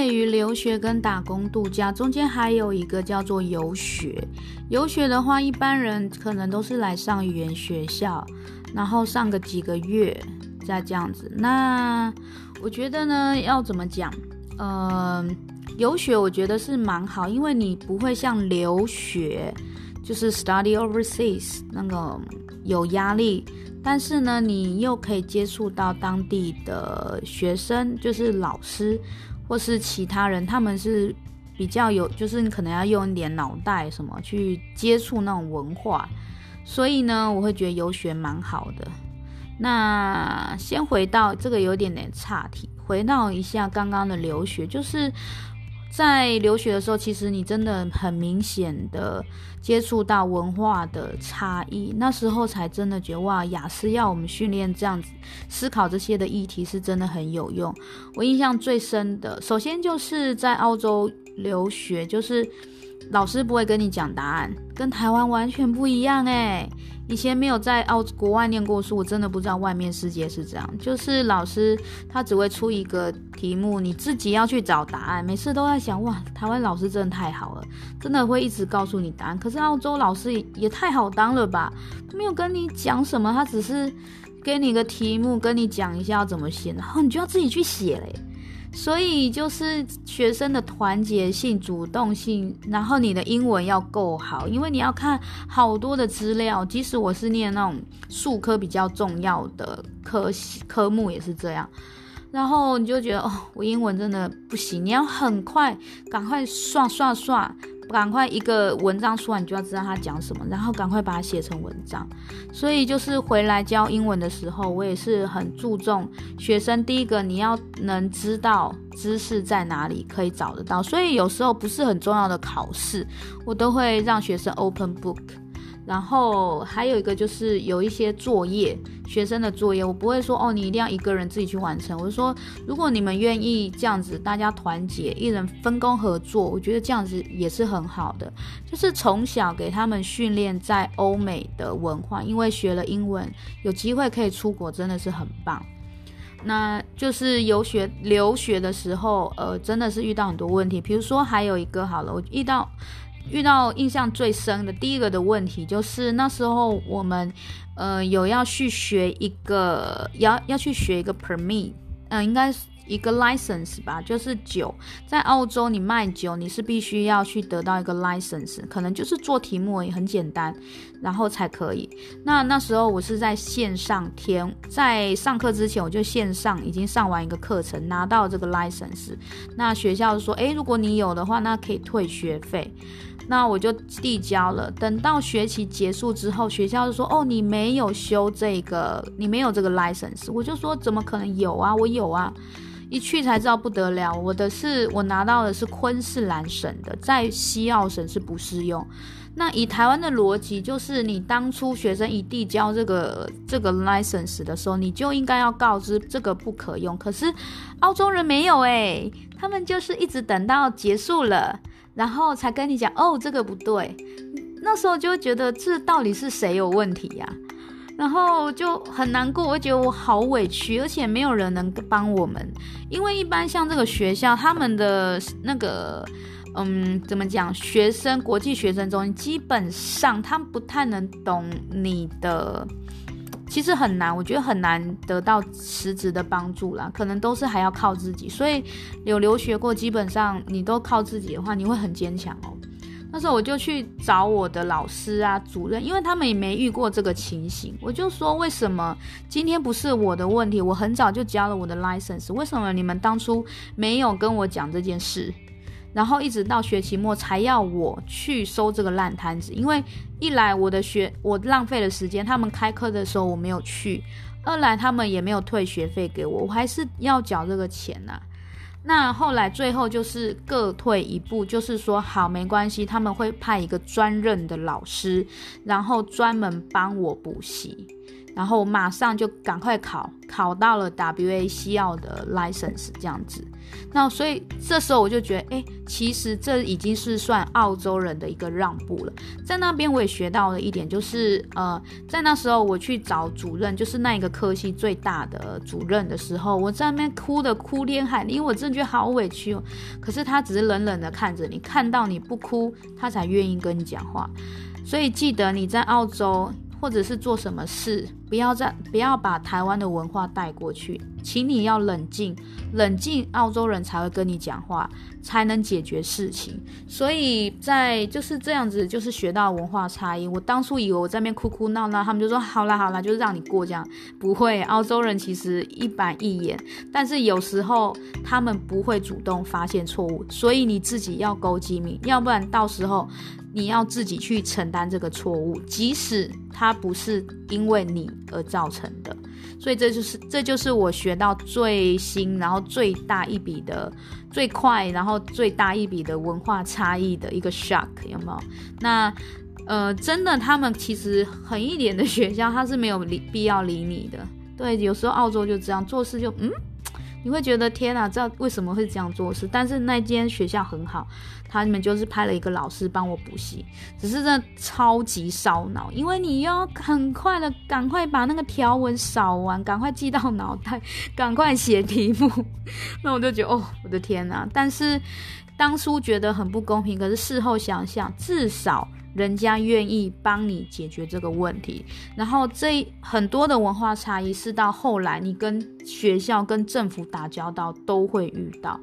介于留学跟打工度假中间，还有一个叫做游学。游学的话，一般人可能都是来上语言学校，然后上个几个月再这样子。那我觉得呢，要怎么讲？呃，游学我觉得是蛮好，因为你不会像留学，就是 study overseas 那个有压力。但是呢，你又可以接触到当地的学生，就是老师或是其他人，他们是比较有，就是你可能要用一点脑袋什么去接触那种文化，所以呢，我会觉得游学蛮好的。那先回到这个有点点岔题，回到一下刚刚的留学，就是。在留学的时候，其实你真的很明显的接触到文化的差异，那时候才真的觉得哇，雅思要我们训练这样子思考这些的议题是真的很有用。我印象最深的，首先就是在澳洲留学，就是。老师不会跟你讲答案，跟台湾完全不一样诶。以前没有在澳国外念过书，我真的不知道外面世界是这样。就是老师他只会出一个题目，你自己要去找答案。每次都在想，哇，台湾老师真的太好了，真的会一直告诉你答案。可是澳洲老师也太好当了吧？他没有跟你讲什么，他只是给你个题目，跟你讲一下要怎么写，然后你就要自己去写嘞。所以就是学生的团结性、主动性，然后你的英文要够好，因为你要看好多的资料。即使我是念那种数科比较重要的科科目，也是这样。然后你就觉得哦，我英文真的不行，你要很快，赶快刷刷刷。赶快一个文章出来，你就要知道他讲什么，然后赶快把它写成文章。所以就是回来教英文的时候，我也是很注重学生。第一个，你要能知道知识在哪里，可以找得到。所以有时候不是很重要的考试，我都会让学生 open book。然后还有一个就是有一些作业，学生的作业，我不会说哦，你一定要一个人自己去完成。我就说，如果你们愿意这样子，大家团结，一人分工合作，我觉得这样子也是很好的。就是从小给他们训练在欧美的文化，因为学了英文，有机会可以出国，真的是很棒。那就是游学留学的时候，呃，真的是遇到很多问题。比如说还有一个好了，我遇到。遇到印象最深的第一个的问题就是那时候我们，呃，有要去学一个要要去学一个 permit，嗯、应该是一个 license 吧，就是酒，在澳洲你卖酒你是必须要去得到一个 license，可能就是做题目也很简单，然后才可以。那那时候我是在线上填，在上课之前我就线上已经上完一个课程，拿到这个 license，那学校说，诶，如果你有的话，那可以退学费。那我就递交了。等到学期结束之后，学校就说：“哦，你没有修这个，你没有这个 license。”我就说：“怎么可能有啊？我有啊！”一去才知道不得了，我的是我拿到的是昆士兰省的，在西澳省是不适用。那以台湾的逻辑，就是你当初学生一递交这个这个 license 的时候，你就应该要告知这个不可用。可是澳洲人没有诶，他们就是一直等到结束了。然后才跟你讲哦，这个不对，那时候就觉得这到底是谁有问题呀？然后就很难过，我觉得我好委屈，而且没有人能帮我们，因为一般像这个学校，他们的那个，嗯，怎么讲，学生国际学生中，基本上他们不太能懂你的。其实很难，我觉得很难得到实质的帮助啦，可能都是还要靠自己。所以有留学过，基本上你都靠自己的话，你会很坚强哦。那时候我就去找我的老师啊、主任，因为他们也没遇过这个情形。我就说，为什么今天不是我的问题？我很早就交了我的 license，为什么你们当初没有跟我讲这件事？然后一直到学期末才要我去收这个烂摊子，因为一来我的学我浪费了时间，他们开课的时候我没有去；二来他们也没有退学费给我，我还是要缴这个钱呐。那后来最后就是各退一步，就是说好没关系，他们会派一个专任的老师，然后专门帮我补习。然后马上就赶快考，考到了 WA 西澳的 license 这样子。那所以这时候我就觉得，哎，其实这已经是算澳洲人的一个让步了。在那边我也学到了一点，就是呃，在那时候我去找主任，就是那一个科系最大的主任的时候，我在那边哭的哭天喊地，因为我真的觉得好委屈哦。可是他只是冷冷的看着你，看到你不哭，他才愿意跟你讲话。所以记得你在澳洲。或者是做什么事，不要再不要把台湾的文化带过去，请你要冷静，冷静，澳洲人才会跟你讲话，才能解决事情。所以在就是这样子，就是学到文化差异。我当初以为我在那边哭哭闹闹，他们就说好啦好啦，就是让你过这样。不会，澳洲人其实一板一眼，但是有时候他们不会主动发现错误，所以你自己要勾机敏，要不然到时候。你要自己去承担这个错误，即使它不是因为你而造成的，所以这就是这就是我学到最新，然后最大一笔的最快，然后最大一笔的文化差异的一个 shock，有没有？那呃，真的，他们其实狠一点的学校，他是没有理必要理你的。对，有时候澳洲就这样做事就嗯。你会觉得天哪，这为什么会这样做事？但是那间学校很好，他们就是派了一个老师帮我补习，只是真的超级烧脑，因为你要很快的赶快把那个条文扫完，赶快记到脑袋，赶快写题目。那我就觉得哦，我的天哪！但是当初觉得很不公平，可是事后想想，至少。人家愿意帮你解决这个问题，然后这很多的文化差异是到后来你跟学校、跟政府打交道都会遇到，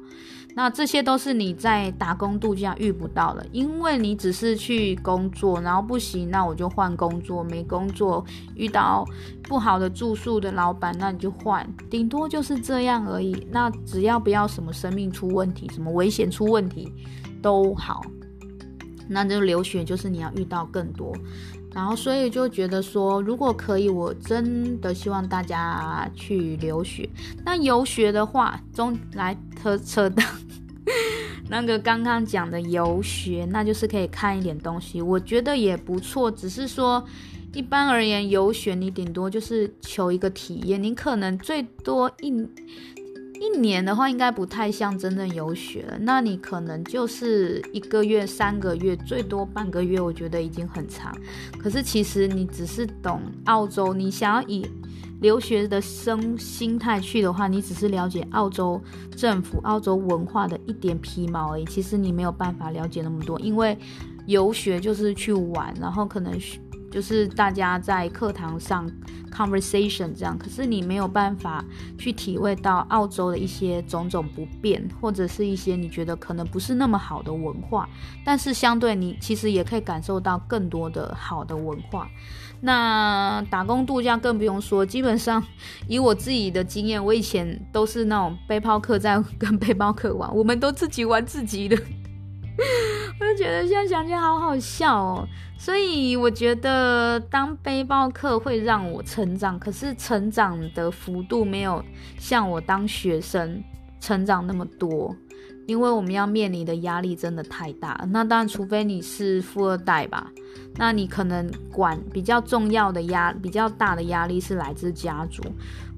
那这些都是你在打工度假遇不到的，因为你只是去工作，然后不行，那我就换工作，没工作遇到不好的住宿的老板，那你就换，顶多就是这样而已。那只要不要什么生命出问题、什么危险出问题都好。那就留学就是你要遇到更多，然后所以就觉得说，如果可以，我真的希望大家去留学。那游学的话，中来扯扯的，那个刚刚讲的游学，那就是可以看一点东西，我觉得也不错。只是说，一般而言，游学你顶多就是求一个体验，你可能最多一。一年的话，应该不太像真正游学了。那你可能就是一个月、三个月，最多半个月，我觉得已经很长。可是其实你只是懂澳洲，你想要以留学的生心态去的话，你只是了解澳洲政府、澳洲文化的一点皮毛而已。其实你没有办法了解那么多，因为游学就是去玩，然后可能就是大家在课堂上。conversation 这样，可是你没有办法去体会到澳洲的一些种种不便，或者是一些你觉得可能不是那么好的文化，但是相对你其实也可以感受到更多的好的文化。那打工度假更不用说，基本上以我自己的经验，我以前都是那种背包客在 跟背包客玩，我们都自己玩自己的。我就觉得现在想起来好好笑哦，所以我觉得当背包客会让我成长，可是成长的幅度没有像我当学生成长那么多，因为我们要面临的压力真的太大。那当然，除非你是富二代吧，那你可能管比较重要的压比较大的压力是来自家族，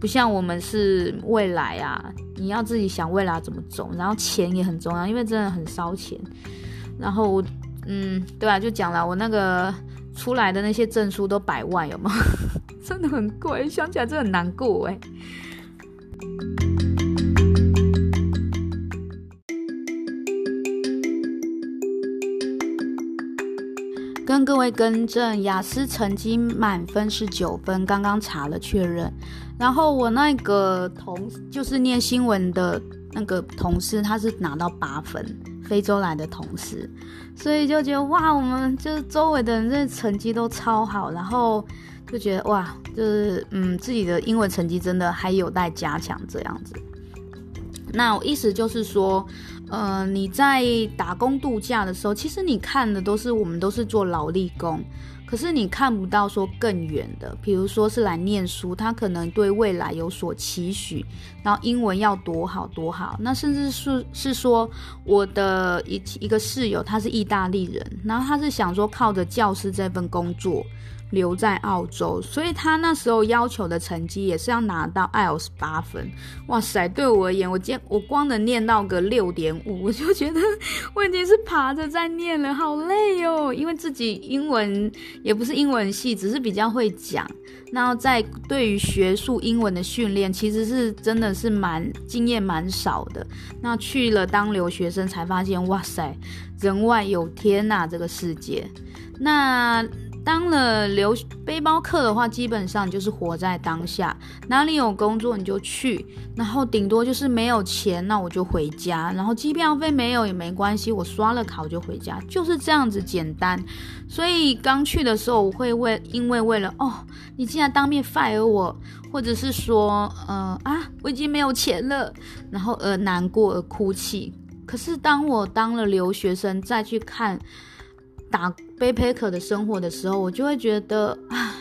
不像我们是未来啊，你要自己想未来怎么走，然后钱也很重要，因为真的很烧钱。然后，嗯，对啊，就讲了，我那个出来的那些证书都百万，有吗？真的很贵，想起来真的很难过哎。跟各位更正，雅思成绩满分是九分，刚刚查了确认。然后我那个同就是念新闻的那个同事，他是拿到八分。非洲来的同事，所以就觉得哇，我们就是周围的人这成绩都超好，然后就觉得哇，就是嗯，自己的英文成绩真的还有待加强这样子。那我意思就是说，呃，你在打工度假的时候，其实你看的都是我们都是做劳力工。可是你看不到说更远的，比如说是来念书，他可能对未来有所期许，然后英文要多好多好。那甚至是是说，我的一一个室友他是意大利人，然后他是想说靠着教师这份工作留在澳洲，所以他那时候要求的成绩也是要拿到 IELTS 八分。哇塞，对我而言，我今我光能念到个六点五，我就觉得我已经是爬着在念了，好累哦。因为自己英文也不是英文系，只是比较会讲。那在对于学术英文的训练，其实是真的是蛮经验蛮少的。那去了当留学生才发现，哇塞，人外有天呐，这个世界。那。当了留背包客的话，基本上就是活在当下，哪里有工作你就去，然后顶多就是没有钱，那我就回家，然后机票费没有也没关系，我刷了卡我就回家，就是这样子简单。所以刚去的时候，我会为因为为了哦，你竟然当面 fire 我，或者是说，呃啊，我已经没有钱了，然后而难过而哭泣。可是当我当了留学生再去看。打背包客的生活的时候，我就会觉得啊，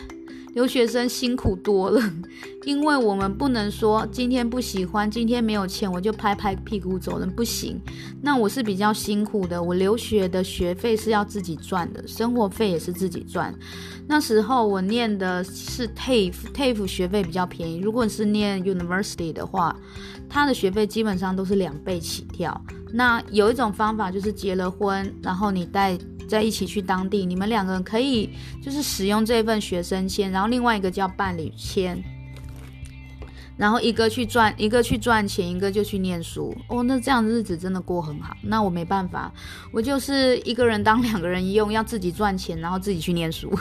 留学生辛苦多了，因为我们不能说今天不喜欢，今天没有钱，我就拍拍屁股走人，不行。那我是比较辛苦的，我留学的学费是要自己赚的，生活费也是自己赚。那时候我念的是 TAFE，TAFE 学费比较便宜。如果是念 University 的话，他的学费基本上都是两倍起跳。那有一种方法就是结了婚，然后你带。在一起去当地，你们两个人可以就是使用这份学生签，然后另外一个叫伴侣签，然后一个去赚，一个去赚钱，一个就去念书。哦，那这样的日子真的过很好。那我没办法，我就是一个人当两个人用，要自己赚钱，然后自己去念书。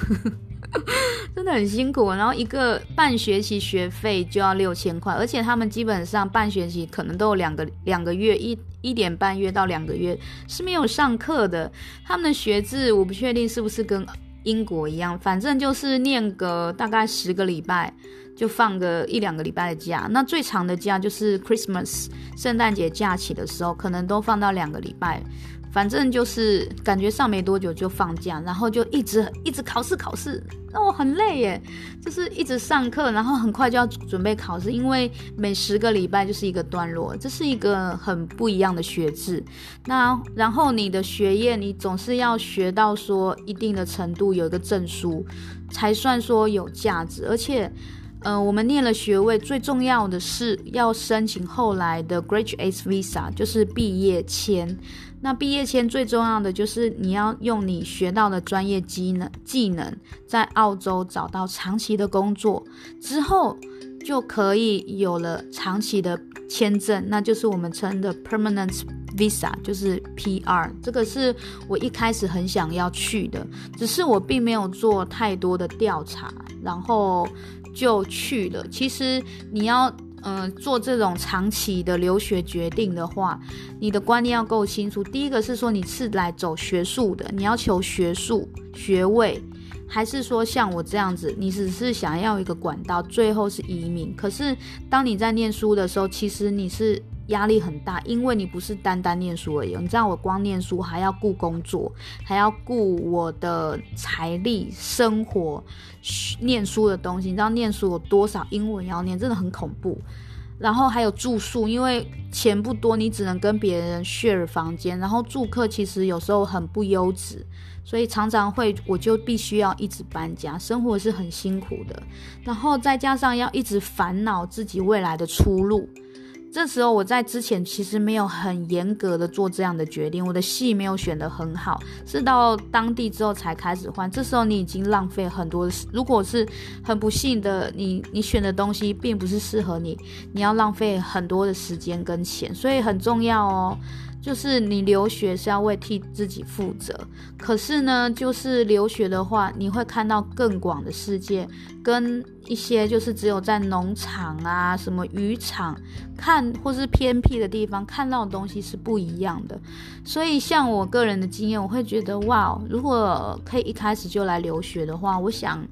真的很辛苦，然后一个半学期学费就要六千块，而且他们基本上半学期可能都有两个两个月，一一点半月到两个月是没有上课的。他们的学制我不确定是不是跟英国一样，反正就是念个大概十个礼拜就放个一两个礼拜的假，那最长的假就是 Christmas 圣诞节假期的时候，可能都放到两个礼拜。反正就是感觉上没多久就放假，然后就一直一直考试考试，让我很累耶，就是一直上课，然后很快就要准备考试，因为每十个礼拜就是一个段落，这是一个很不一样的学制。那然后你的学业，你总是要学到说一定的程度，有一个证书才算说有价值，而且。呃，我们念了学位，最重要的是要申请后来的 Graduate Visa，就是毕业签。那毕业签最重要的就是你要用你学到的专业技能，技能在澳洲找到长期的工作之后，就可以有了长期的签证，那就是我们称的 Permanent Visa，就是 PR。这个是我一开始很想要去的，只是我并没有做太多的调查，然后。就去了。其实你要嗯、做这种长期的留学决定的话，你的观念要够清楚。第一个是说你是来走学术的，你要求学术学位，还是说像我这样子，你只是想要一个管道，最后是移民。可是当你在念书的时候，其实你是。压力很大，因为你不是单单念书而已。你知道，我光念书还要顾工作，还要顾我的财力、生活、念书的东西。你知道，念书有多少英文要念，真的很恐怖。然后还有住宿，因为钱不多，你只能跟别人 share 房间。然后住客其实有时候很不优质，所以常常会我就必须要一直搬家，生活是很辛苦的。然后再加上要一直烦恼自己未来的出路。这时候我在之前其实没有很严格的做这样的决定，我的戏没有选得很好，是到当地之后才开始换。这时候你已经浪费很多，如果是很不幸的，你你选的东西并不是适合你，你要浪费很多的时间跟钱，所以很重要哦。就是你留学是要为替自己负责，可是呢，就是留学的话，你会看到更广的世界，跟一些就是只有在农场啊、什么渔场看，或是偏僻的地方看到的东西是不一样的。所以，像我个人的经验，我会觉得哇，如果可以一开始就来留学的话，我想。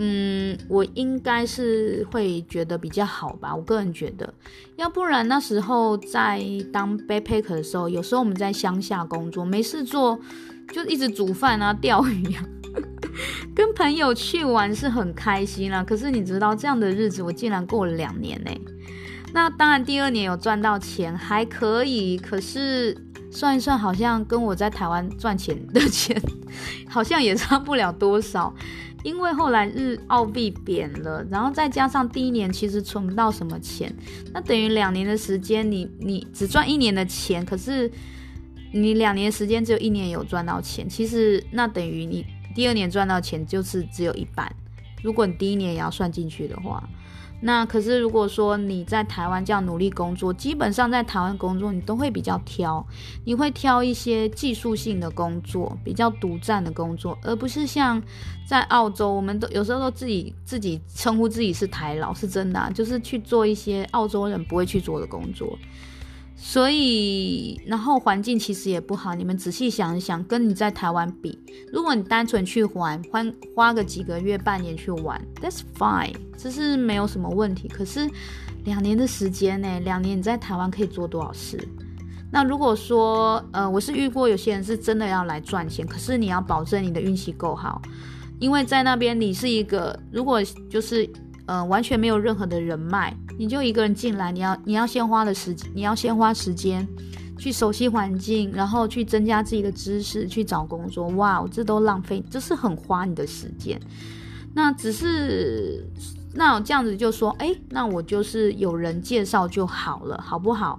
嗯，我应该是会觉得比较好吧，我个人觉得，要不然那时候在当 backpack 的时候，有时候我们在乡下工作，没事做，就一直煮饭啊、钓鱼啊，跟朋友去玩是很开心啦。可是你知道这样的日子，我竟然过了两年呢。那当然第二年有赚到钱，还可以，可是算一算，好像跟我在台湾赚钱的钱，好像也差不了多少。因为后来日澳币贬了，然后再加上第一年其实存不到什么钱，那等于两年的时间你，你只赚一年的钱，可是你两年时间只有一年有赚到钱，其实那等于你第二年赚到钱就是只有一半，如果你第一年也要算进去的话。那可是，如果说你在台湾这样努力工作，基本上在台湾工作，你都会比较挑，你会挑一些技术性的工作，比较独占的工作，而不是像在澳洲，我们都有时候都自己自己称呼自己是台老，是真的，就是去做一些澳洲人不会去做的工作。所以，然后环境其实也不好。你们仔细想一想，跟你在台湾比，如果你单纯去玩，花花个几个月、半年去玩，That's fine，这是没有什么问题。可是两年的时间呢？两年你在台湾可以做多少事？那如果说，呃，我是遇过有些人是真的要来赚钱，可是你要保证你的运气够好，因为在那边你是一个，如果就是。呃，完全没有任何的人脉，你就一个人进来，你要你要先花的时，你要先花时间去熟悉环境，然后去增加自己的知识，去找工作。哇，这都浪费，这是很花你的时间。那只是那这样子就说，哎，那我就是有人介绍就好了，好不好？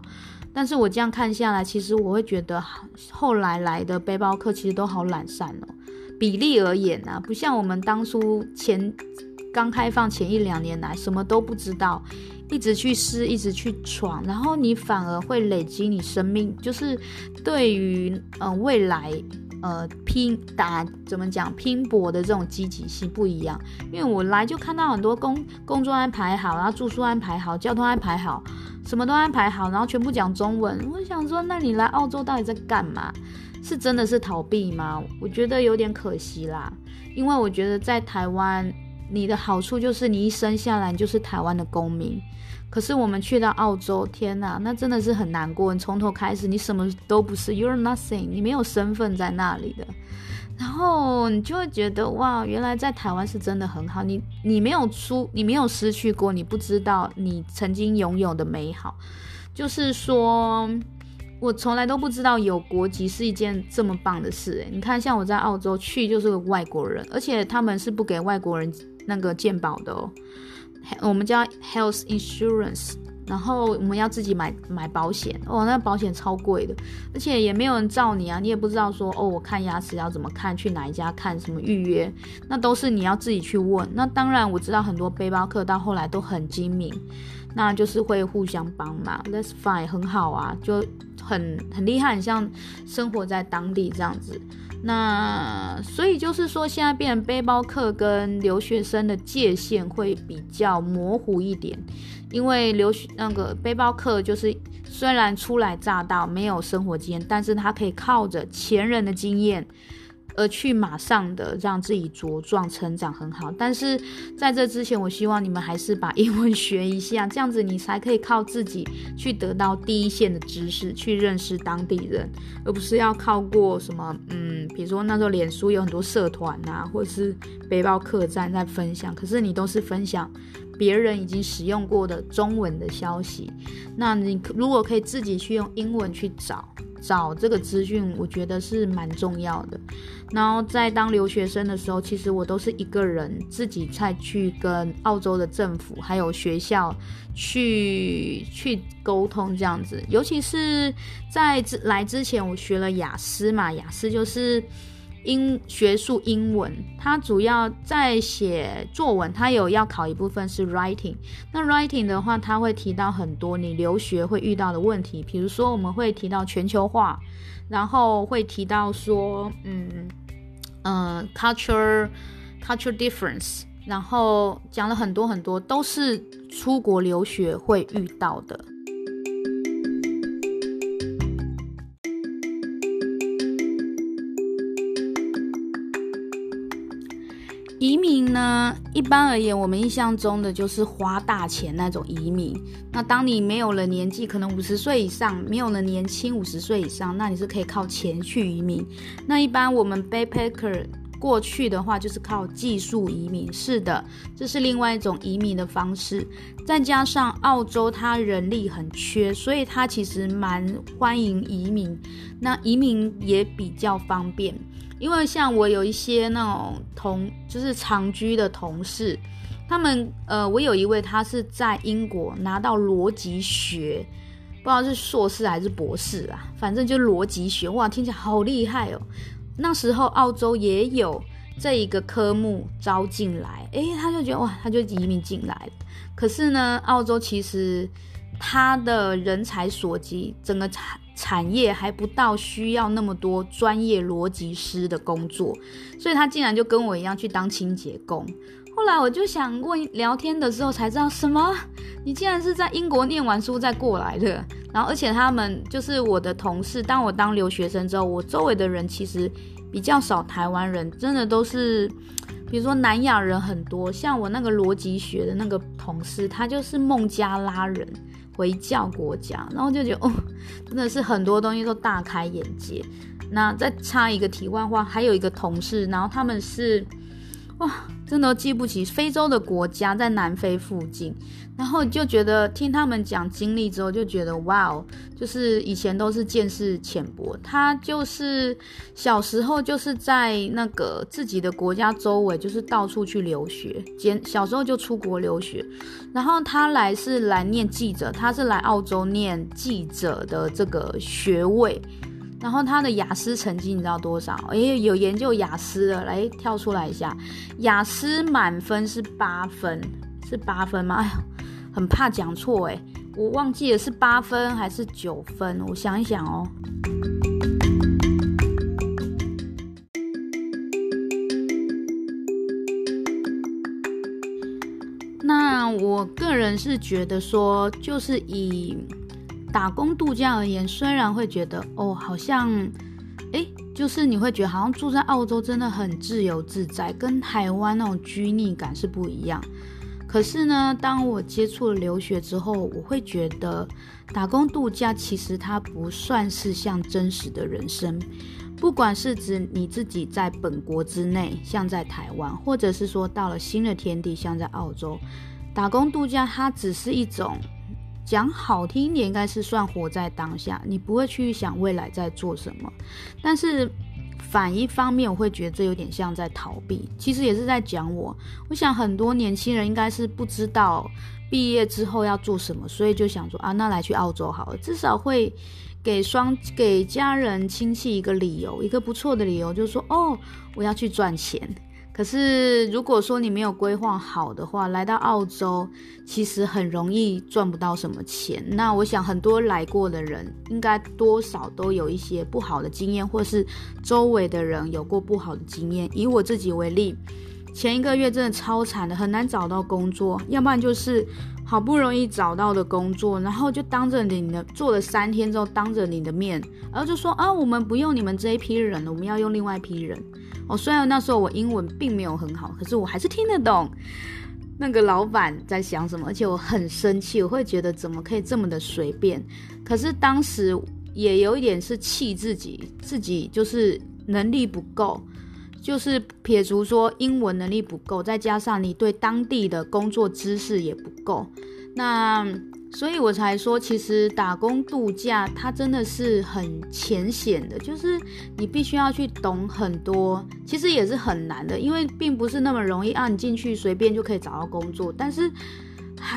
但是我这样看下来，其实我会觉得后来来的背包客其实都好懒散哦，比例而言啊，不像我们当初前。刚开放前一两年来，什么都不知道，一直去试，一直去闯，然后你反而会累积你生命，就是对于嗯、未来呃拼打怎么讲拼搏的这种积极性不一样。因为我来就看到很多工工作安排好，然后住宿安排好，交通安排好，什么都安排好，然后全部讲中文。我想说，那你来澳洲到底在干嘛？是真的是逃避吗？我觉得有点可惜啦，因为我觉得在台湾。你的好处就是你一生下来你就是台湾的公民，可是我们去到澳洲，天哪，那真的是很难过。你从头开始，你什么都不是，You're nothing，你没有身份在那里的。然后你就会觉得哇，原来在台湾是真的很好。你你没有出，你没有失去过，你不知道你曾经拥有的美好。就是说，我从来都不知道有国籍是一件这么棒的事。诶，你看，像我在澳洲去就是个外国人，而且他们是不给外国人。那个健保的哦，我们叫 health insurance，然后我们要自己买买保险哦，那保险超贵的，而且也没有人照你啊，你也不知道说哦，我看牙齿要怎么看，去哪一家看，什么预约，那都是你要自己去问。那当然我知道很多背包客到后来都很精明，那就是会互相帮忙，That's fine，很好啊，就很很厉害，很像生活在当地这样子。那所以就是说，现在变成背包客跟留学生的界限会比较模糊一点，因为留学那个背包客就是虽然初来乍到，没有生活经验，但是他可以靠着前人的经验。而去马上的让自己茁壮成长很好，但是在这之前，我希望你们还是把英文学一下，这样子你才可以靠自己去得到第一线的知识，去认识当地人，而不是要靠过什么，嗯，比如说那时候脸书有很多社团啊，或者是背包客栈在分享，可是你都是分享别人已经使用过的中文的消息，那你如果可以自己去用英文去找。找这个资讯，我觉得是蛮重要的。然后在当留学生的时候，其实我都是一个人自己再去跟澳洲的政府还有学校去去沟通这样子。尤其是在来之前，我学了雅思嘛，雅思就是。英学术英文，它主要在写作文，它有要考一部分是 writing。那 writing 的话，它会提到很多你留学会遇到的问题，比如说我们会提到全球化，然后会提到说，嗯嗯、呃、culture culture difference，然后讲了很多很多，都是出国留学会遇到的。呢，一般而言，我们印象中的就是花大钱那种移民。那当你没有了年纪，可能五十岁以上，没有了年轻五十岁以上，那你是可以靠钱去移民。那一般我们 backpacker 过去的话就是靠技术移民，是的，这是另外一种移民的方式。再加上澳洲它人力很缺，所以它其实蛮欢迎移民。那移民也比较方便，因为像我有一些那种同就是长居的同事，他们呃，我有一位他是在英国拿到逻辑学。不知道是硕士还是博士啊，反正就逻辑学，哇，听起来好厉害哦。那时候澳洲也有这一个科目招进来，诶，他就觉得哇，他就移民进来。可是呢，澳洲其实他的人才所及，整个产产业还不到需要那么多专业逻辑师的工作，所以他竟然就跟我一样去当清洁工。后来我就想问，聊天的时候才知道，什么？你竟然是在英国念完书再过来的？然后，而且他们就是我的同事。当我当留学生之后，我周围的人其实比较少台湾人，真的都是，比如说南亚人很多。像我那个逻辑学的那个同事，他就是孟加拉人，回教国家。然后就觉得，哦，真的是很多东西都大开眼界。那再插一个题外话，还有一个同事，然后他们是。哇，真的记不起非洲的国家在南非附近，然后就觉得听他们讲经历之后，就觉得哇，就是以前都是见识浅薄。他就是小时候就是在那个自己的国家周围，就是到处去留学，简小时候就出国留学，然后他来是来念记者，他是来澳洲念记者的这个学位。然后他的雅思成绩你知道多少？哎，有研究雅思的，来跳出来一下，雅思满分是八分，是八分吗？哎呀，很怕讲错哎，我忘记了是八分还是九分，我想一想哦。那我个人是觉得说，就是以。打工度假而言，虽然会觉得哦，好像，诶，就是你会觉得好像住在澳洲真的很自由自在，跟台湾那种拘泥感是不一样。可是呢，当我接触了留学之后，我会觉得打工度假其实它不算是像真实的人生，不管是指你自己在本国之内，像在台湾，或者是说到了新的天地，像在澳洲，打工度假它只是一种。讲好听一点，应该是算活在当下，你不会去想未来在做什么。但是反一方面，我会觉得这有点像在逃避，其实也是在讲我。我想很多年轻人应该是不知道毕业之后要做什么，所以就想说啊，那来去澳洲好了，至少会给双给家人亲戚一个理由，一个不错的理由，就是说哦，我要去赚钱。可是，如果说你没有规划好的话，来到澳洲其实很容易赚不到什么钱。那我想很多来过的人，应该多少都有一些不好的经验，或是周围的人有过不好的经验。以我自己为例，前一个月真的超惨的，很难找到工作，要不然就是好不容易找到的工作，然后就当着你的做了三天之后，当着你的面，然后就说啊，我们不用你们这一批人了，我们要用另外一批人。哦，虽然那时候我英文并没有很好，可是我还是听得懂那个老板在想什么，而且我很生气，我会觉得怎么可以这么的随便。可是当时也有一点是气自己，自己就是能力不够，就是撇除说英文能力不够，再加上你对当地的工作知识也不够，那。所以我才说，其实打工度假它真的是很浅显的，就是你必须要去懂很多，其实也是很难的，因为并不是那么容易啊，你进去随便就可以找到工作。但是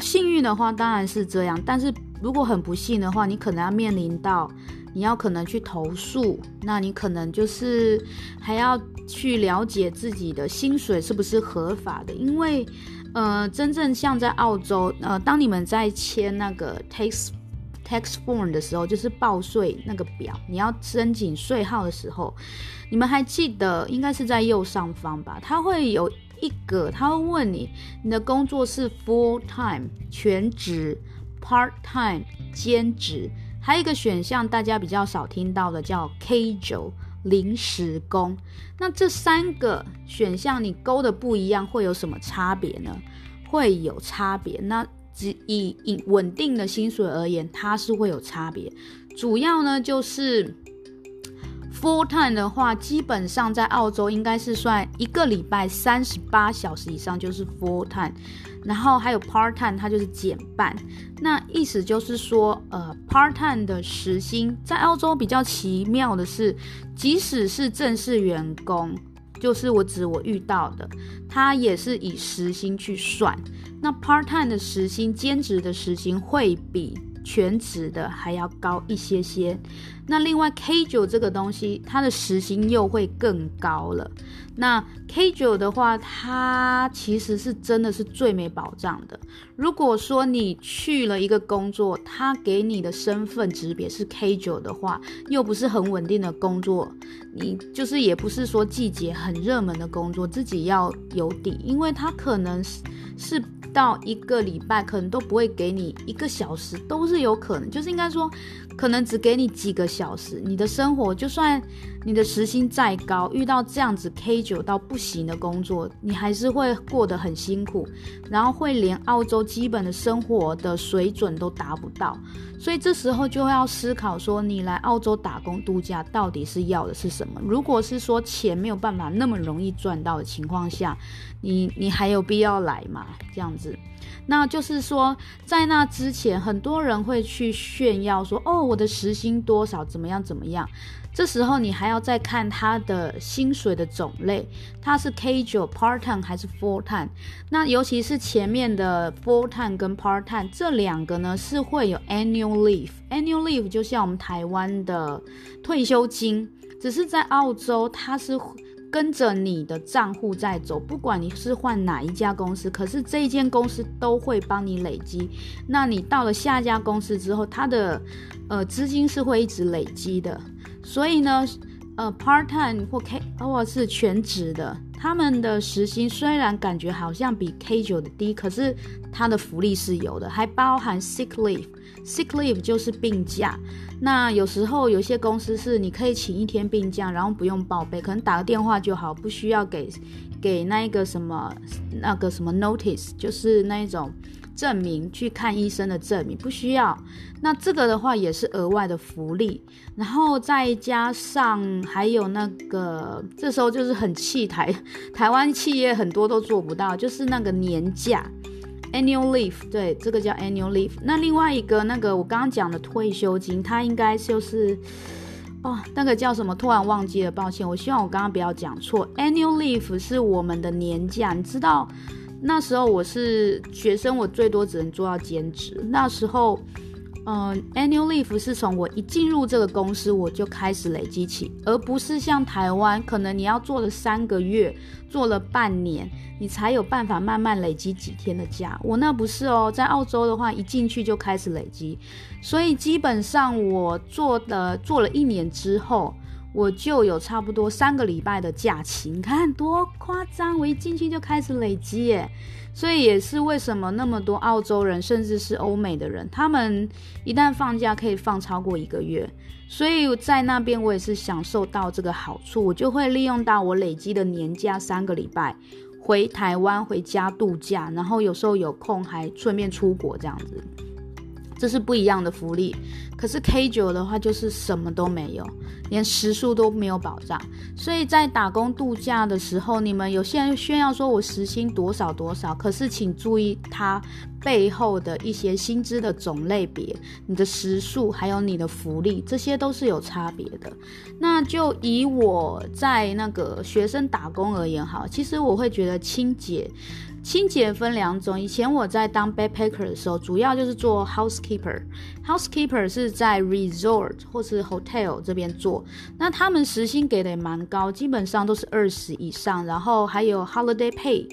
幸运的话当然是这样，但是如果很不幸的话，你可能要面临到你要可能去投诉，那你可能就是还要去了解自己的薪水是不是合法的，因为。呃，真正像在澳洲，呃，当你们在签那个 tax tax form 的时候，就是报税那个表，你要申请税号的时候，你们还记得应该是在右上方吧？它会有一个，它会问你，你的工作是 full time 全职，part time 兼职，还有一个选项大家比较少听到的叫 casual。临时工，那这三个选项你勾的不一样，会有什么差别呢？会有差别。那只以以稳定的薪水而言，它是会有差别。主要呢就是 full time 的话，基本上在澳洲应该是算一个礼拜三十八小时以上就是 full time，然后还有 part time，它就是减半。那意思就是说，呃，part time 的时薪在澳洲比较奇妙的是，即使是正式员工，就是我指我遇到的，他也是以时薪去算。那 part time 的时薪，兼职的时薪会比全职的还要高一些些。那另外 K9 这个东西，它的时薪又会更高了。那 K9 的话，它其实是真的是最没保障的。如果说你去了一个工作，它给你的身份级别是 K9 的话，又不是很稳定的工作，你就是也不是说季节很热门的工作，自己要有底，因为它可能是是。到一个礼拜可能都不会给你一个小时，都是有可能，就是应该说，可能只给你几个小时。你的生活就算你的时薪再高，遇到这样子 K9 到不行的工作，你还是会过得很辛苦，然后会连澳洲基本的生活的水准都达不到。所以这时候就要思考说，你来澳洲打工度假到底是要的是什么？如果是说钱没有办法那么容易赚到的情况下，你你还有必要来吗？这样子。那就是说，在那之前，很多人会去炫耀说：“哦，我的时薪多少，怎么样怎么样。”这时候你还要再看他的薪水的种类，他是 K9 part time 还是 full time？那尤其是前面的 full time 跟 part time 这两个呢，是会有 annual leave。annual leave 就像我们台湾的退休金，只是在澳洲它是。跟着你的账户在走，不管你是换哪一家公司，可是这一间公司都会帮你累积。那你到了下一家公司之后，它的呃资金是会一直累积的。所以呢，呃 part time 或 K 或是全职的，他们的时薪虽然感觉好像比 K9 的低，可是它的福利是有的，还包含 sick leave。sick leave 就是病假。那有时候有些公司是你可以请一天病假，然后不用报备，可能打个电话就好，不需要给给那个什么那个什么 notice，就是那一种证明去看医生的证明，不需要。那这个的话也是额外的福利，然后再加上还有那个这时候就是很气台 台湾企业很多都做不到，就是那个年假。Annual leave，对，这个叫 annual leave。那另外一个，那个我刚刚讲的退休金，它应该就是，哦，那个叫什么？突然忘记了，抱歉。我希望我刚刚不要讲错。Annual leave 是我们的年假，你知道，那时候我是学生，我最多只能做到兼职。那时候。嗯，annual leave 是从我一进入这个公司我就开始累积起，而不是像台湾，可能你要做了三个月，做了半年，你才有办法慢慢累积几天的假。我那不是哦，在澳洲的话，一进去就开始累积，所以基本上我做的做了一年之后，我就有差不多三个礼拜的假期。你看多夸张，我一进去就开始累积耶。所以也是为什么那么多澳洲人，甚至是欧美的人，他们一旦放假可以放超过一个月。所以在那边我也是享受到这个好处，我就会利用到我累积的年假三个礼拜，回台湾回家度假，然后有时候有空还顺便出国这样子。这是不一样的福利，可是 K 九的话就是什么都没有，连时数都没有保障。所以在打工度假的时候，你们有些人炫耀说我时薪多少多少，可是请注意它背后的一些薪资的种类别、你的时数还有你的福利，这些都是有差别的。那就以我在那个学生打工而言，好，其实我会觉得清洁。清洁分两种，以前我在当 backpacker 的时候，主要就是做 housekeeper。housekeeper 是在 resort 或是 hotel 这边做，那他们时薪给的也蛮高，基本上都是二十以上，然后还有 holiday pay，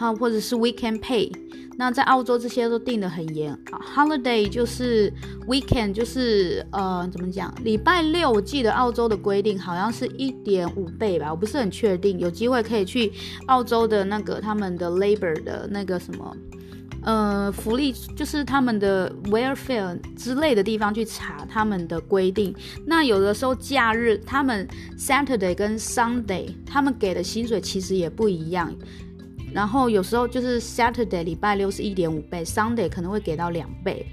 好，或者是 weekend pay。那在澳洲这些都定得很严，holiday 就是 weekend 就是呃怎么讲？礼拜六我记得澳洲的规定好像是一点五倍吧，我不是很确定。有机会可以去澳洲的那个他们的 labor 的那个什么呃福利，就是他们的 welfare 之类的地方去查他们的规定。那有的时候假日他们 Saturday 跟 Sunday 他们给的薪水其实也不一样。然后有时候就是 Saturday 礼拜六是一点五倍，Sunday 可能会给到两倍。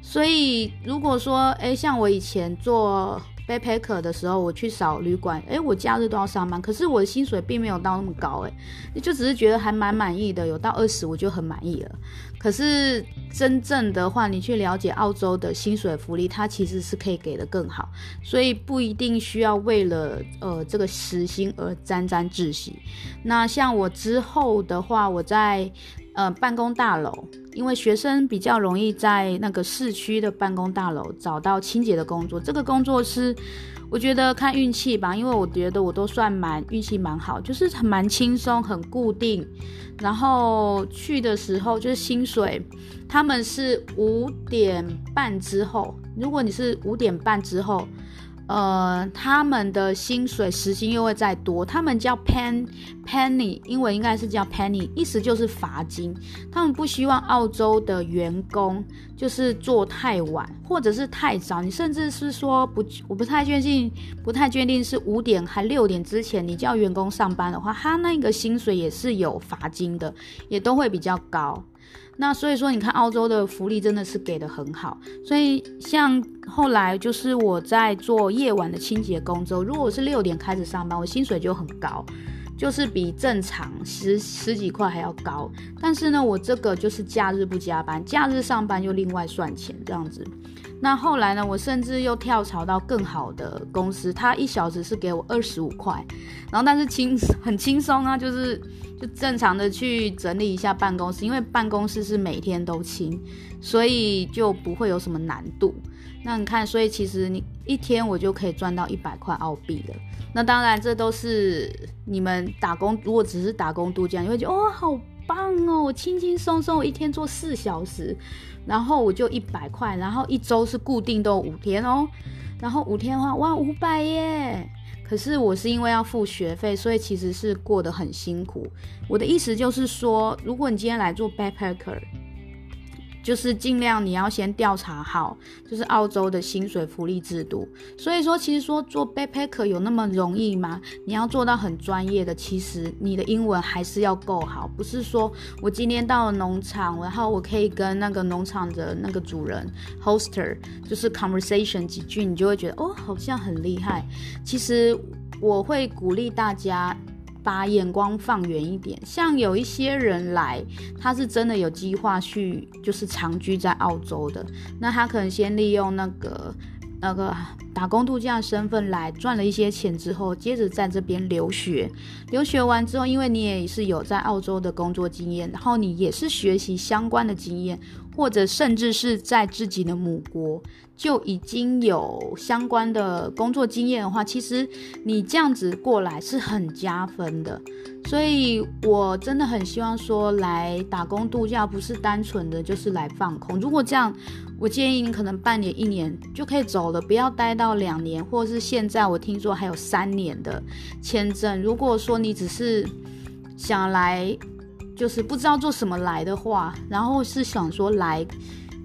所以如果说，哎，像我以前做。Backpacker 的时候，我去扫旅馆，哎，我假日都要上班，可是我的薪水并没有到那么高，哎，就只是觉得还蛮满意的，有到二十我就很满意了。可是真正的话，你去了解澳洲的薪水福利，它其实是可以给得更好，所以不一定需要为了呃这个时薪而沾沾自喜。那像我之后的话，我在呃办公大楼。因为学生比较容易在那个市区的办公大楼找到清洁的工作，这个工作是我觉得看运气吧，因为我觉得我都算蛮运气蛮好，就是蛮轻松，很固定。然后去的时候就是薪水，他们是五点半之后，如果你是五点半之后。呃，他们的薪水时薪又会再多，他们叫 pen penny，英文应该是叫 penny，意思就是罚金。他们不希望澳洲的员工就是做太晚或者是太早，你甚至是说不，我不太确定，不太确定是五点还六点之前你叫员工上班的话，他那个薪水也是有罚金的，也都会比较高。那所以说，你看澳洲的福利真的是给得很好，所以像后来就是我在做夜晚的清洁工作，如果我是六点开始上班，我薪水就很高，就是比正常十十几块还要高。但是呢，我这个就是假日不加班，假日上班就另外算钱这样子。那后来呢，我甚至又跳槽到更好的公司，他一小时是给我二十五块，然后但是轻 很轻松啊，就是。就正常的去整理一下办公室，因为办公室是每天都清，所以就不会有什么难度。那你看，所以其实你一天我就可以赚到一百块澳币了。那当然，这都是你们打工，如果只是打工度假，你会觉得哦，好棒哦，我轻轻松松，我一天做四小时，然后我就一百块，然后一周是固定都五天哦，然后五天的话，哇，五百耶。可是我是因为要付学费，所以其实是过得很辛苦。我的意思就是说，如果你今天来做 backpacker，就是尽量你要先调查好，就是澳洲的薪水福利制度。所以说，其实说做 backpacker 有那么容易吗？你要做到很专业的，其实你的英文还是要够好。不是说我今天到了农场，然后我可以跟那个农场的那个主人 hoster 就是 conversation 几句，你就会觉得哦，好像很厉害。其实我会鼓励大家。把眼光放远一点，像有一些人来，他是真的有计划去，就是长居在澳洲的，那他可能先利用那个那个打工度假身份来赚了一些钱之后，接着在这边留学，留学完之后，因为你也是有在澳洲的工作经验，然后你也是学习相关的经验。或者甚至是在自己的母国就已经有相关的工作经验的话，其实你这样子过来是很加分的。所以我真的很希望说，来打工度假不是单纯的就是来放空。如果这样，我建议你可能半年、一年就可以走了，不要待到两年，或者是现在我听说还有三年的签证。如果说你只是想来。就是不知道做什么来的话，然后是想说来，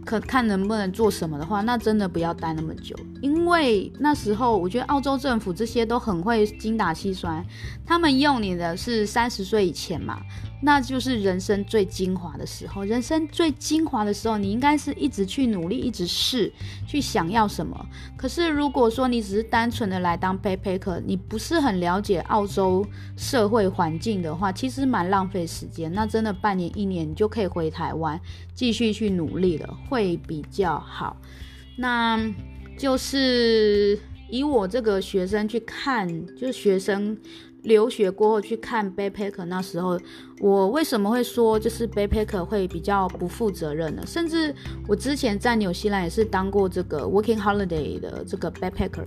可看能不能做什么的话，那真的不要待那么久，因为那时候我觉得澳洲政府这些都很会精打细算，他们用你的是三十岁以前嘛。那就是人生最精华的时候，人生最精华的时候，你应该是一直去努力，一直试，去想要什么。可是如果说你只是单纯的来当 backpacker，你不是很了解澳洲社会环境的话，其实蛮浪费时间。那真的半年一年，你就可以回台湾继续去努力了，会比较好。那就是以我这个学生去看，就是学生。留学过后去看 backpacker，那时候我为什么会说就是 backpacker 会比较不负责任呢？甚至我之前在纽西兰也是当过这个 working holiday 的这个 backpacker。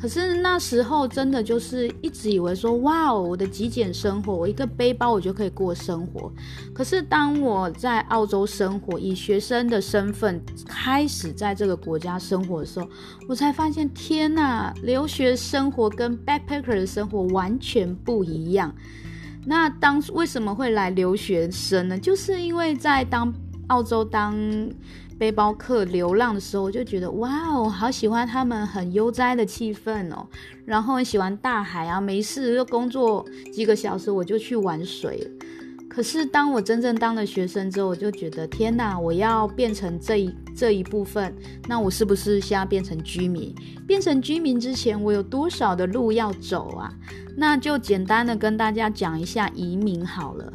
可是那时候真的就是一直以为说，哇，我的极简生活，我一个背包我就可以过生活。可是当我在澳洲生活，以学生的身份开始在这个国家生活的时候，我才发现，天呐，留学生活跟 backpacker 的生活完全不一样。那当为什么会来留学生呢？就是因为在当澳洲当。背包客流浪的时候，我就觉得哇哦，好喜欢他们很悠哉的气氛哦，然后很喜欢大海啊，没事就工作几个小时我就去玩水。可是当我真正当了学生之后，我就觉得天哪，我要变成这一这一部分，那我是不是先要变成居民？变成居民之前，我有多少的路要走啊？那就简单的跟大家讲一下移民好了。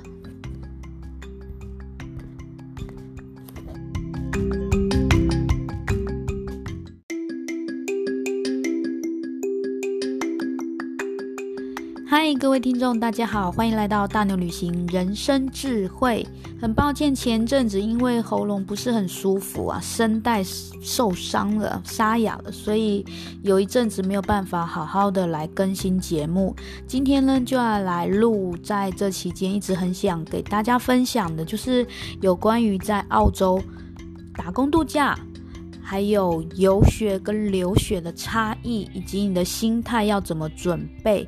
各位听众，大家好，欢迎来到大牛旅行人生智慧。很抱歉，前阵子因为喉咙不是很舒服啊，声带受伤了，沙哑了，所以有一阵子没有办法好好的来更新节目。今天呢，就要来录，在这期间一直很想给大家分享的，就是有关于在澳洲打工度假，还有游学跟留学的差异，以及你的心态要怎么准备。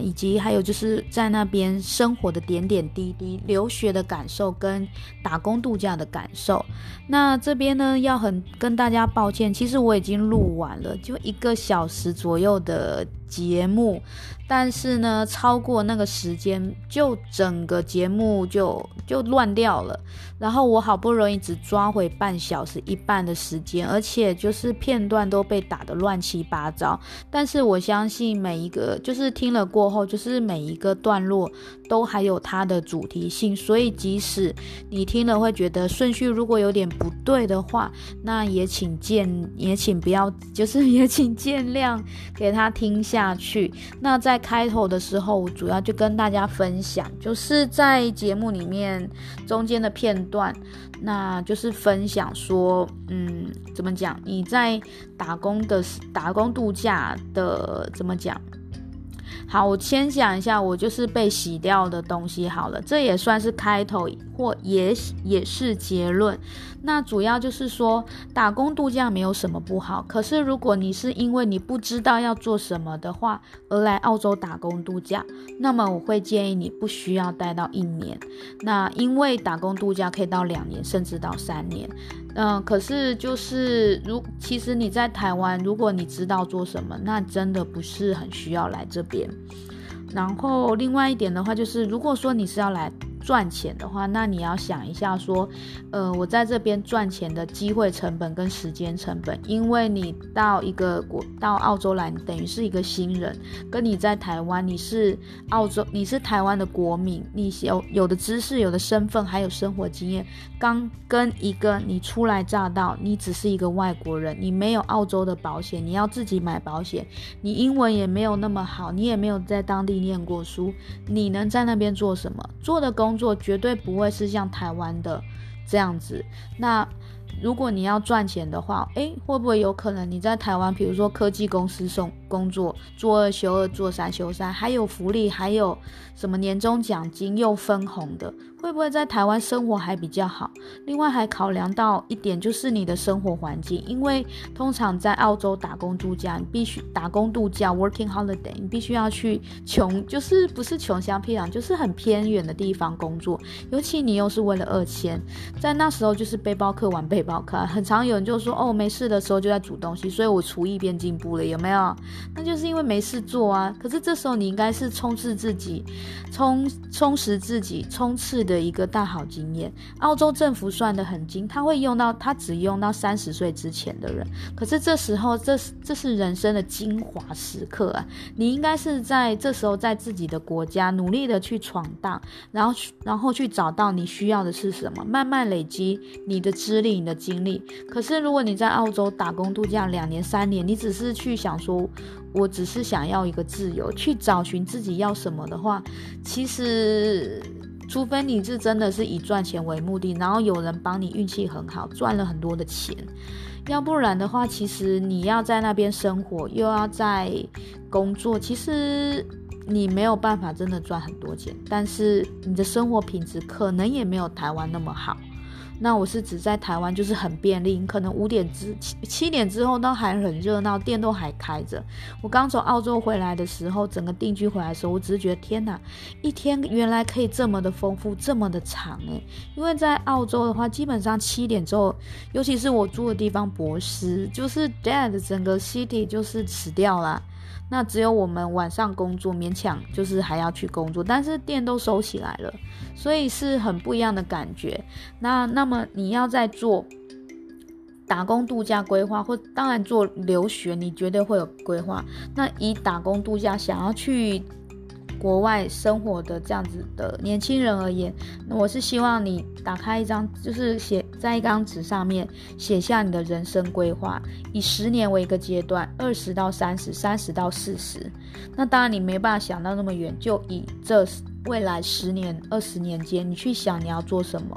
以及还有就是在那边生活的点点滴滴，留学的感受跟打工度假的感受。那这边呢，要很跟大家抱歉，其实我已经录完了，就一个小时左右的节目。但是呢，超过那个时间，就整个节目就就乱掉了。然后我好不容易只抓回半小时一半的时间，而且就是片段都被打得乱七八糟。但是我相信每一个，就是听了过后，就是每一个段落都还有它的主题性。所以即使你听了会觉得顺序如果有点不对的话，那也请见，也请不要，就是也请见谅，给他听下去。那在开头的时候，我主要就跟大家分享，就是在节目里面中间的片段，那就是分享说，嗯，怎么讲？你在打工的打工度假的怎么讲？好，我先讲一下，我就是被洗掉的东西好了，这也算是开头。或也也是结论，那主要就是说，打工度假没有什么不好。可是如果你是因为你不知道要做什么的话而来澳洲打工度假，那么我会建议你不需要待到一年。那因为打工度假可以到两年，甚至到三年。嗯、可是就是如其实你在台湾，如果你知道做什么，那真的不是很需要来这边。然后另外一点的话，就是如果说你是要来。赚钱的话，那你要想一下，说，呃，我在这边赚钱的机会成本跟时间成本，因为你到一个国到澳洲来，你等于是一个新人，跟你在台湾，你是澳洲，你是台湾的国民，你有有的知识、有的身份，还有生活经验，刚跟一个你初来乍到，你只是一个外国人，你没有澳洲的保险，你要自己买保险，你英文也没有那么好，你也没有在当地念过书，你能在那边做什么？做的工。做绝对不会是像台湾的这样子。那如果你要赚钱的话，诶，会不会有可能你在台湾，比如说科技公司送工作，做二休二，做三休三，还有福利，还有什么年终奖金又分红的？会不会在台湾生活还比较好？另外还考量到一点，就是你的生活环境，因为通常在澳洲打工度假，你必须打工度假 （working holiday），你必须要去穷，就是不是穷乡僻壤，就是很偏远的地方工作。尤其你又是为了二千，在那时候就是背包客玩背包客，很常有人就说哦，没事的时候就在煮东西，所以我厨艺变进步了，有没有？那就是因为没事做啊。可是这时候你应该是充实自己，充充实自己，冲刺的一个大好经验，澳洲政府算得很精，他会用到，他只用到三十岁之前的人。可是这时候，这是这是人生的精华时刻啊！你应该是在这时候，在自己的国家努力的去闯荡，然后去，然后去找到你需要的是什么，慢慢累积你的资历、你的经历。可是如果你在澳洲打工度假两年、三年，你只是去想说，我只是想要一个自由，去找寻自己要什么的话，其实。除非你是真的是以赚钱为目的，然后有人帮你运气很好，赚了很多的钱，要不然的话，其实你要在那边生活，又要在工作，其实你没有办法真的赚很多钱，但是你的生活品质可能也没有台湾那么好。那我是指在台湾就是很便利，可能五点之七七点之后都还很热闹，店都还开着。我刚从澳洲回来的时候，整个定居回来的时候，我只是觉得天哪，一天原来可以这么的丰富，这么的长诶。因为在澳洲的话，基本上七点之后，尤其是我住的地方博斯，就是 dead，整个 city 就是死掉了。那只有我们晚上工作，勉强就是还要去工作，但是店都收起来了，所以是很不一样的感觉。那那么你要在做打工度假规划，或当然做留学，你绝对会有规划。那以打工度假想要去。国外生活的这样子的年轻人而言，我是希望你打开一张，就是写在一张纸上面写下你的人生规划，以十年为一个阶段，二十到三十，三十到四十。那当然你没办法想到那么远，就以这未来十年、二十年间，你去想你要做什么，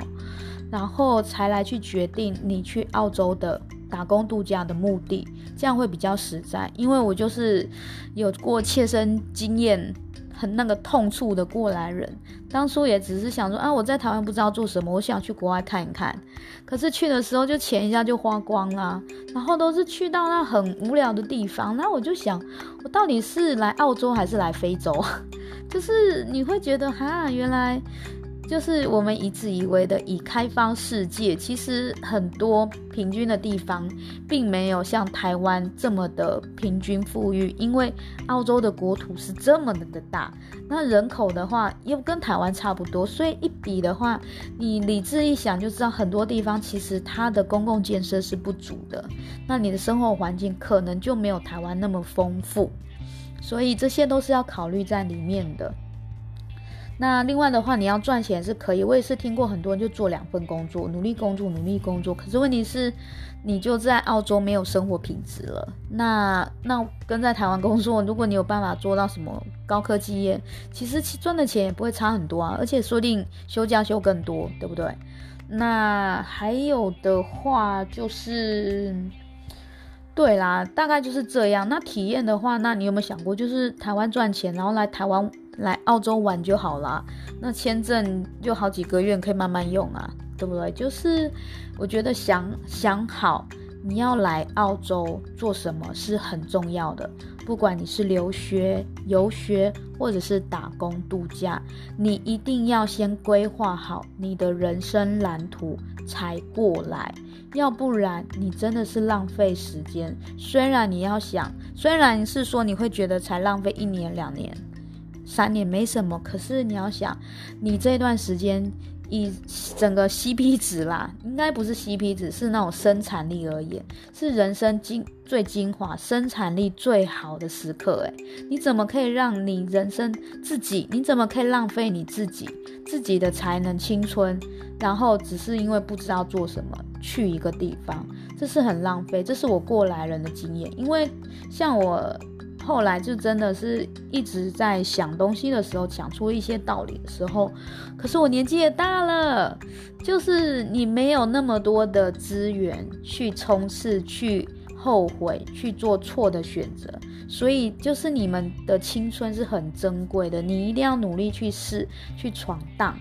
然后才来去决定你去澳洲的打工度假的目的，这样会比较实在。因为我就是有过切身经验。很那个痛处的过来人，当初也只是想说啊，我在台湾不知道做什么，我想去国外看一看。可是去的时候就钱一下就花光啦，然后都是去到那很无聊的地方。那我就想，我到底是来澳洲还是来非洲？就是你会觉得哈，原来。就是我们一直以为的以开放世界，其实很多平均的地方并没有像台湾这么的平均富裕，因为澳洲的国土是这么的大，那人口的话又跟台湾差不多，所以一比的话，你理智一想就知道很多地方其实它的公共建设是不足的，那你的生活环境可能就没有台湾那么丰富，所以这些都是要考虑在里面的。那另外的话，你要赚钱是可以。我也是听过很多人就做两份工作，努力工作，努力工作。可是问题是，你就在澳洲没有生活品质了。那那跟在台湾工作，如果你有办法做到什么高科技业，其实其赚的钱也不会差很多啊。而且说不定休假休更多，对不对？那还有的话就是，对啦，大概就是这样。那体验的话，那你有没有想过，就是台湾赚钱，然后来台湾？来澳洲玩就好啦，那签证就好几个月可以慢慢用啊，对不对？就是我觉得想想好你要来澳洲做什么是很重要的，不管你是留学、游学或者是打工度假，你一定要先规划好你的人生蓝图才过来，要不然你真的是浪费时间。虽然你要想，虽然是说你会觉得才浪费一年两年。三年没什么，可是你要想，你这段时间以整个 CP 值啦，应该不是 CP 值，是那种生产力而言，是人生精最精华、生产力最好的时刻。诶，你怎么可以让你人生自己？你怎么可以浪费你自己自己的才能、青春，然后只是因为不知道做什么去一个地方，这是很浪费。这是我过来人的经验，因为像我。后来就真的是一直在想东西的时候，想出一些道理的时候，可是我年纪也大了，就是你没有那么多的资源去冲刺、去后悔、去做错的选择，所以就是你们的青春是很珍贵的，你一定要努力去试、去闯荡，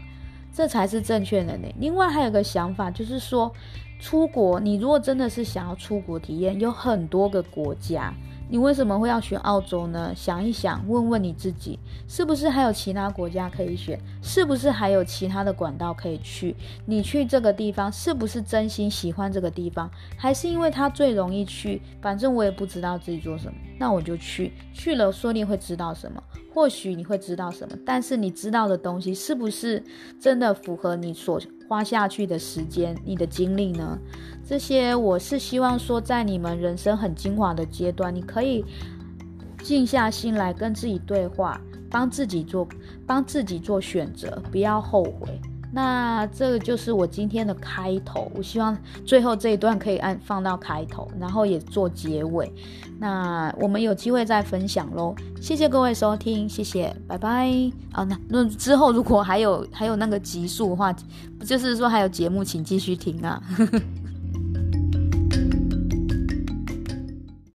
这才是正确的呢。另外还有个想法，就是说出国，你如果真的是想要出国体验，有很多个国家。你为什么会要选澳洲呢？想一想，问问你自己，是不是还有其他国家可以选？是不是还有其他的管道可以去？你去这个地方，是不是真心喜欢这个地方，还是因为它最容易去？反正我也不知道自己做什么，那我就去。去了，说不定会知道什么。或许你会知道什么，但是你知道的东西是不是真的符合你所花下去的时间、你的精力呢？这些我是希望说，在你们人生很精华的阶段，你可以静下心来跟自己对话，帮自己做，帮自己做选择，不要后悔。那这个就是我今天的开头，我希望最后这一段可以按放到开头，然后也做结尾。那我们有机会再分享喽，谢谢各位收听，谢谢，拜拜。啊，那那之后如果还有还有那个集数的话，就是说还有节目，请继续听啊。